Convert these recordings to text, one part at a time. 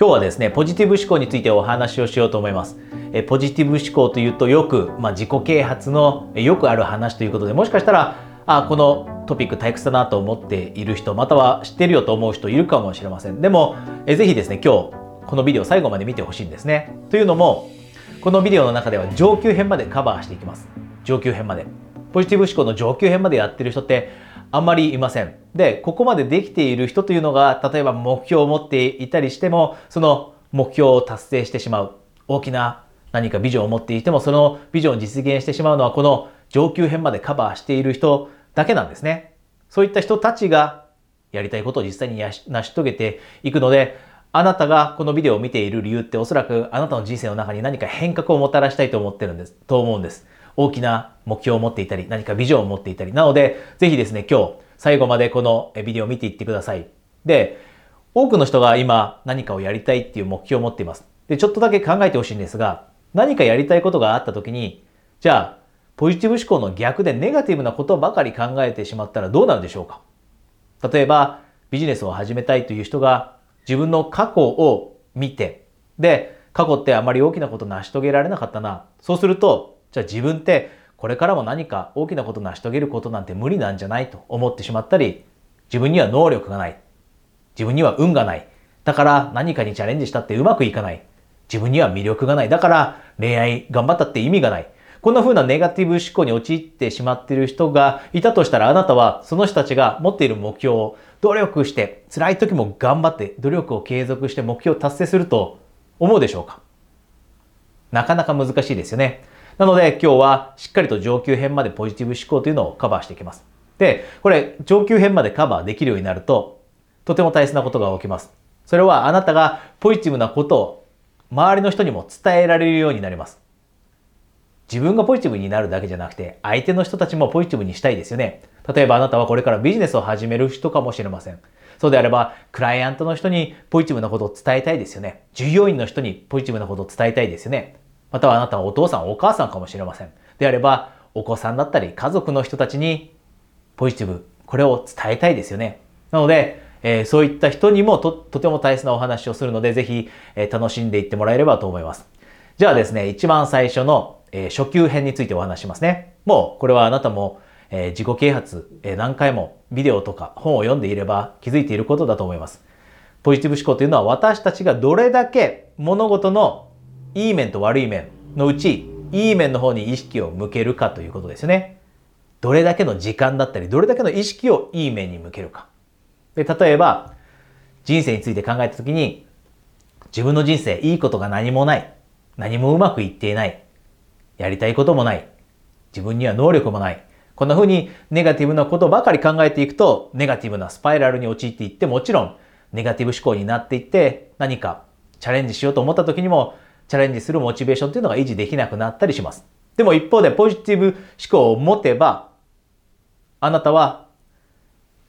今日はですね、ポジティブ思考についてお話をしようと思います。えポジティブ思考というとよく、まあ、自己啓発のよくある話ということで、もしかしたら、あ、このトピック退屈だなと思っている人、または知ってるよと思う人いるかもしれません。でも、えぜひですね、今日、このビデオ最後まで見てほしいんですね。というのも、このビデオの中では上級編までカバーしていきます。上級編まで。ポジティブ思考の上級編までやってる人ってあんまりいません。で、ここまでできている人というのが、例えば目標を持っていたりしても、その目標を達成してしまう。大きな何かビジョンを持っていても、そのビジョンを実現してしまうのは、この上級編までカバーしている人だけなんですね。そういった人たちがやりたいことを実際に成し遂げていくので、あなたがこのビデオを見ている理由っておそらくあなたの人生の中に何か変革をもたらしたいと思ってるんです、と思うんです。大きな目標を持っていたり、何かビジョンを持っていたり。なので、ぜひですね、今日、最後までこのビデオを見ていってください。で、多くの人が今何かをやりたいっていう目標を持っています。で、ちょっとだけ考えてほしいんですが、何かやりたいことがあった時に、じゃあ、ポジティブ思考の逆でネガティブなことばかり考えてしまったらどうなるでしょうか？例えば、ビジネスを始めたいという人が自分の過去を見て、で、過去ってあまり大きなこと成し遂げられなかったな。そうすると、じゃあ自分ってこれからも何か大きなこと成し遂げることなんて無理なんじゃないと思ってしまったり、自分には能力がない。自分には運がない。だから何かにチャレンジしたってうまくいかない。自分には魅力がない。だから恋愛頑張ったって意味がない。こんな風なネガティブ思考に陥ってしまっている人がいたとしたらあなたはその人たちが持っている目標を努力して辛い時も頑張って努力を継続して目標を達成すると思うでしょうか？なかなか難しいですよね。なので今日はしっかりと上級編までポジティブ思考というのをカバーしていきます。で、これ上級編までカバーできるようになるととても大切なことが起きます。それはあなたがポジティブなことを周りの人にも伝えられるようになります。自分がポジティブになるだけじゃなくて相手の人たちもポジティブにしたいですよね。例えばあなたはこれからビジネスを始める人かもしれません。そうであれば、クライアントの人にポジティブなことを伝えたいですよね。従業員の人にポジティブなことを伝えたいですよね。またはあなたはお父さん、お母さんかもしれません。であれば、お子さんだったり家族の人たちにポジティブ、これを伝えたいですよね。なので、えー、そういった人にもととても大切なお話をするので、ぜひ、えー、楽しんでいってもらえればと思います。じゃあですね、一番最初の、えー、初級編についてお話しますね。もう、これはあなたも、え自己啓発、え何回もビデオとか本を読んでいれば気づいていることだと思います。ポジティブ思考というのは私たちがどれだけ物事のいい面と悪い面のうち、いい面の方に意識を向けるかということですよね。どれだけの時間だったり、どれだけの意識をいい面に向けるか。で、例えば、人生について考えたときに、自分の人生いいことが何もない。何もうまくいっていない。やりたいこともない。自分には能力もない。こんな風にネガティブなことばかり考えていくと、ネガティブなスパイラルに陥っていって、もちろんネガティブ思考になっていって、何かチャレンジしようと思った時にも、チャレンジするモチベーションというのが維持できなくなったりします。でも一方でポジティブ思考を持てば、あなたは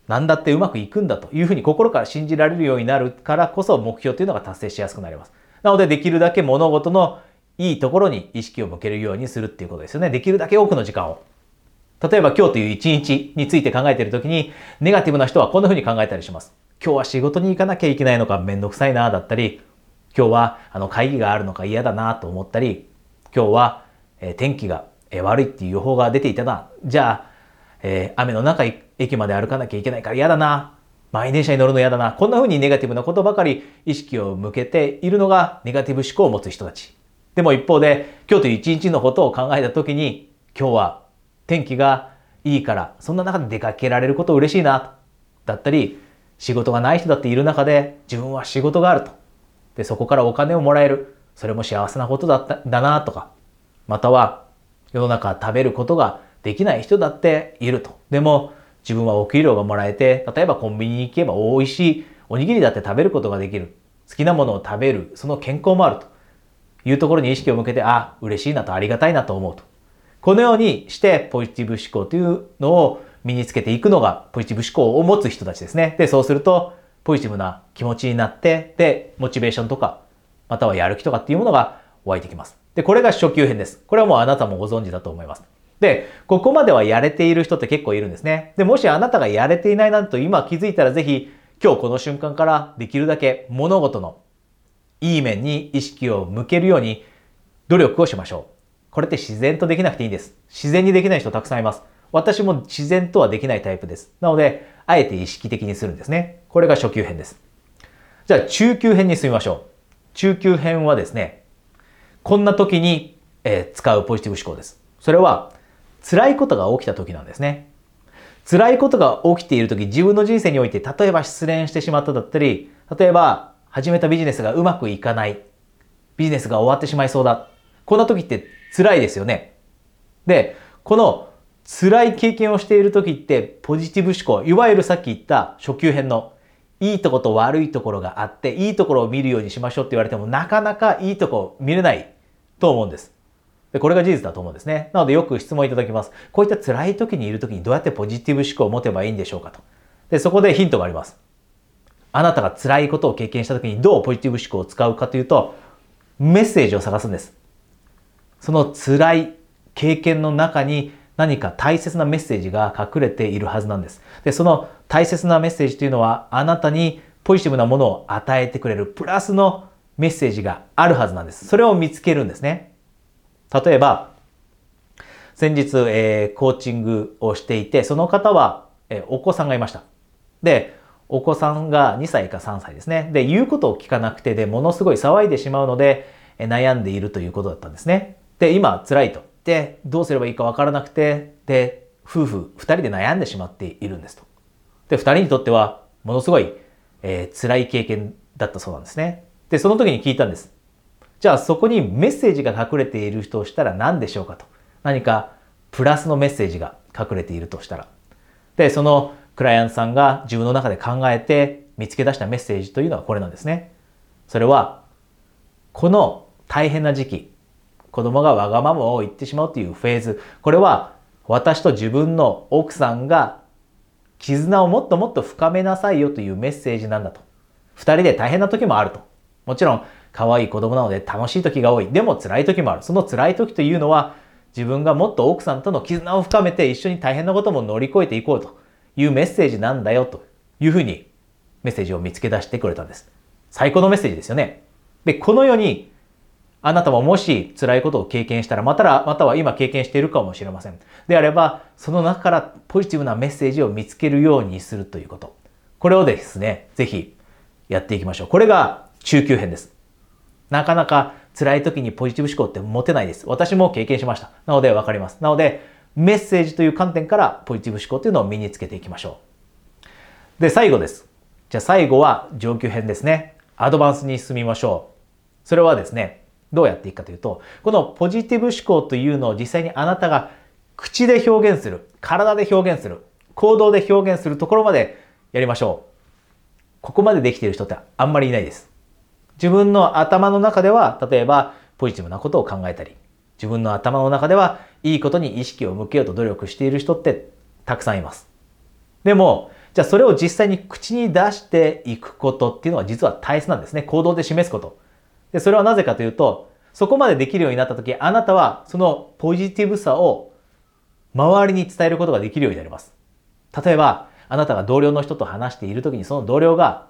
何だってうまくいくんだというふうに心から信じられるようになるからこそ目標というのが達成しやすくなります。なのでできるだけ物事のいいところに意識を向けるようにするっていうことですよね。できるだけ多くの時間を。例えば今日という一日について考えているときに、ネガティブな人はこんなふうに考えたりします。今日は仕事に行かなきゃいけないのかめんどくさいなだったり、今日はあの会議があるのか嫌だなと思ったり、今日は、えー、天気が、えー、悪いっていう予報が出ていたな。じゃあ、えー、雨の中駅まで歩かなきゃいけないから嫌だな。満員電車に乗るの嫌だな。こんな風にネガティブなことばかり意識を向けているのがネガティブ思考を持つ人たち。でも一方で、今日という一日のことを考えたときに、今日は天気がいいから、そんな中で出かけられること嬉しいな。だったり、仕事がない人だっている中で、自分は仕事があると。で、そこからお金をもらえる。それも幸せなことだっただなとか、または世の中食べることができない人だっていると。でも自分はお給料がもらえて、例えばコンビニに行けば美味しいおにぎりだって食べることができる。好きなものを食べる、その健康もあるというところに意識を向けて、あ、嬉しいなとありがたいなと思うと。このようにしてポジティブ思考というのを身につけていくのがポジティブ思考を持つ人たちですね。で、そうするとポジティブな気持ちになって、で、モチベーションとか、またはやる気とかっていうものが湧いてきます。で、これが初級編です。これはもうあなたもご存知だと思います。で、ここまではやれている人って結構いるんですね。で、もしあなたがやれていないなんと今気づいたらぜひ今日この瞬間からできるだけ物事のいい面に意識を向けるように努力をしましょう。これって自然とできなくていいんです。自然にできない人たくさんいます。私も自然とはできないタイプです。なので、あえて意識的にするんですね。これが初級編です。じゃあ、中級編に進みましょう。中級編はですね、こんな時に、えー、使うポジティブ思考です。それは、辛いことが起きた時なんですね。辛いことが起きている時、自分の人生において、例えば失恋してしまっただったり、例えば始めたビジネスがうまくいかない。ビジネスが終わってしまいそうだ。こんな時って辛いですよね。で、この辛い経験をしている時ってポジティブ思考、いわゆるさっき言った初級編のいいとこと悪いところがあって、いいところを見るようにしましょうって言われてもなかなかいいとこ見れないと思うんです。でこれが事実だと思うんですね。なのでよく質問いただきます。こういった辛い時にいる時にどうやってポジティブ思考を持てばいいんでしょうかと。で、そこでヒントがあります。あなたが辛いことを経験した時にどうポジティブ思考を使うかというと、メッセージを探すんです。その辛い経験の中に何か大切なメッセージが隠れているはずなんです。で、その大切なメッセージというのは、あなたにポジティブなものを与えてくれるプラスのメッセージがあるはずなんです。それを見つけるんですね。例えば、先日、えー、コーチングをしていて、その方は、えー、お子さんがいました。で、お子さんが2歳か3歳ですね。で、言うことを聞かなくてで、ものすごい騒いでしまうのでえ、悩んでいるということだったんですね。で、今、辛いと。で、どうすればいいかわからなくて、で、夫婦2人で悩んでしまっているんですと。で、2人にとっては、ものすごい、えー、辛い経験だったそうなんですね。で、その時に聞いたんです。じゃあ、そこにメッセージが隠れている人をしたら何でしょうかと。何か、プラスのメッセージが隠れているとしたら。で、そのクライアントさんが自分の中で考えて見つけ出したメッセージというのはこれなんですね。それは、この大変な時期、子供がわがままを言ってしまうというフェーズ、これは私と自分の奥さんが絆をもっともっと深めなさいよというメッセージなんだと。二人で大変な時もあると。もちろん、可愛い子供なので楽しい時が多い。でも辛い時もある。その辛い時というのは、自分がもっと奥さんとの絆を深めて一緒に大変なことも乗り越えていこうと。いうメッセージなんだよというふうにメッセージを見つけ出してくれたんです。最高のメッセージですよね。で、このようにあなたももし辛いことを経験したら、またまたは今経験しているかもしれません。であれば、その中からポジティブなメッセージを見つけるようにするということ。これをですね、ぜひやっていきましょう。これが中級編です。なかなか辛い時にポジティブ思考って持てないです。私も経験しました。なのでわかります。なので、メッセージという観点からポジティブ思考というのを身につけていきましょう。で、最後です。じゃあ最後は上級編ですね。アドバンスに進みましょう。それはですね、どうやっていくかというと、このポジティブ思考というのを実際にあなたが口で表現する、体で表現する、行動で表現するところまでやりましょう。ここまでできている人ってあんまりいないです。自分の頭の中では、例えばポジティブなことを考えたり、自分の頭の中ではいいことに意識を向けようと努力している人ってたくさんいます。でも、じゃあそれを実際に口に出していくことっていうのは実は大切なんですね。行動で示すこと。で、それはなぜかというと、そこまでできるようになった時、あなたはそのポジティブさを周りに伝えることができるようになります。例えば、あなたが同僚の人と話している時にその同僚が、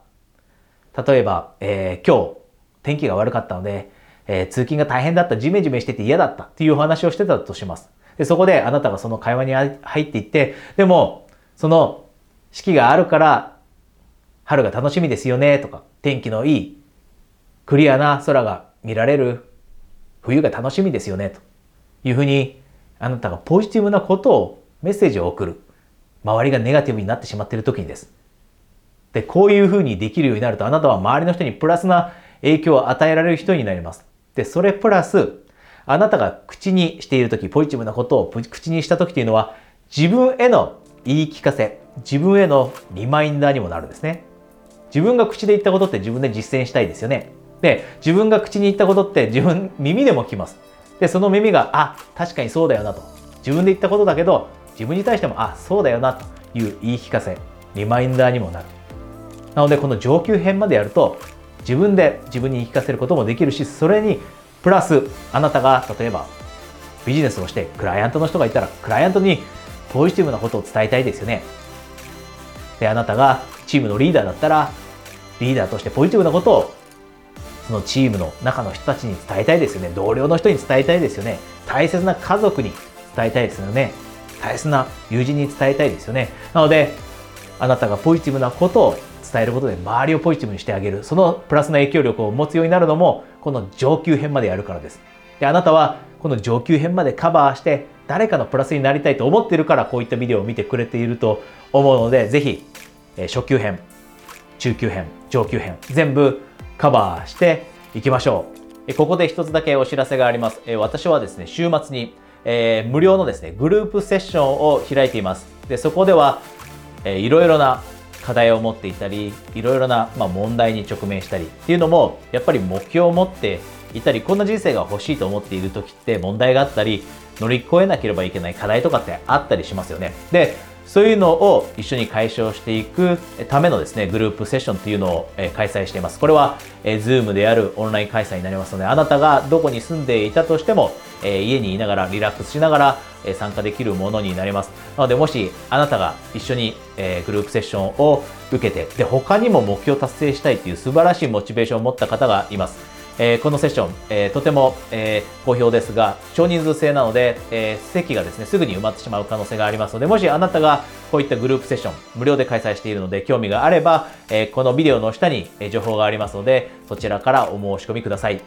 例えば、えー、今日天気が悪かったので、えー、通勤が大変だった、ジメジメしてて嫌だったっていうお話をしてたとします。で、そこであなたがその会話に入っていって、でも、その四季があるから、春が楽しみですよねとか、天気のいい、クリアな空が見られる、冬が楽しみですよねというふうに、あなたがポジティブなことを、メッセージを送る。周りがネガティブになってしまっている時にです。で、こういうふうにできるようになると、あなたは周りの人にプラスな影響を与えられる人になります。で、それプラス、あなたが口にしているとき、ポジティブなことを口にしたときというのは、自分への言い聞かせ、自分へのリマインダーにもなるんですね。自分が口で言ったことって自分で実践したいですよね。で、自分が口に言ったことって自分、耳でも聞きます。で、その耳が、あ、確かにそうだよなと。自分で言ったことだけど、自分に対しても、あ、そうだよなという言い聞かせ、リマインダーにもなる。なので、この上級編までやると、自分で自分に言い聞かせることもできるしそれにプラスあなたが例えばビジネスをしてクライアントの人がいたらクライアントにポジティブなことを伝えたいですよねであなたがチームのリーダーだったらリーダーとしてポジティブなことをそのチームの中の人たちに伝えたいですよね。同僚の人に伝えたいですよね。大切な家族に伝えたいですよね。大切な友人に伝えたいですよね。なのであなたがポジティブなことを伝えることで周りをポジティブにしてあげる。そのプラスな影響力を持つようになるのもこの上級編までやるからです。であなたはこの上級編までカバーして誰かのプラスになりたいと思っているからこういったビデオを見てくれていると思うのでぜひ初級編中級編上級編全部カバーしていきましょう。ここで一つだけお知らせがあります。私はですね週末にえー、無料のですねグループセッションを開いています。でそこでは、えー、いろいろな課題を持っていたりいろいろな、まあ、問題に直面したりっていうのもやっぱり目標を持っていたりこんな人生が欲しいと思っている時って問題があったり乗り越えなければいけない課題とかってあったりしますよね。でそういうのを一緒に解消していくためのですねグループセッションっていうのを開催しています。これは Zoom であるオンライン開催になりますのであなたがどこに住んでいたとしても家にいながらリラックスしながら参加できるものになります。なのでもしあなたが一緒にグループセッションを受けてで他にも目標達成したいっていう素晴らしいモチベーションを持った方がいます。えー、このセッション、えー、とても、えー、好評ですが、少人数制なので、え席がですね、すぐに埋まってしまう可能性がありますので、もしあなたがこういったグループセッション、無料で開催しているので、興味があれば、えこのビデオの下に情報がありますので、そちらからお申し込みください。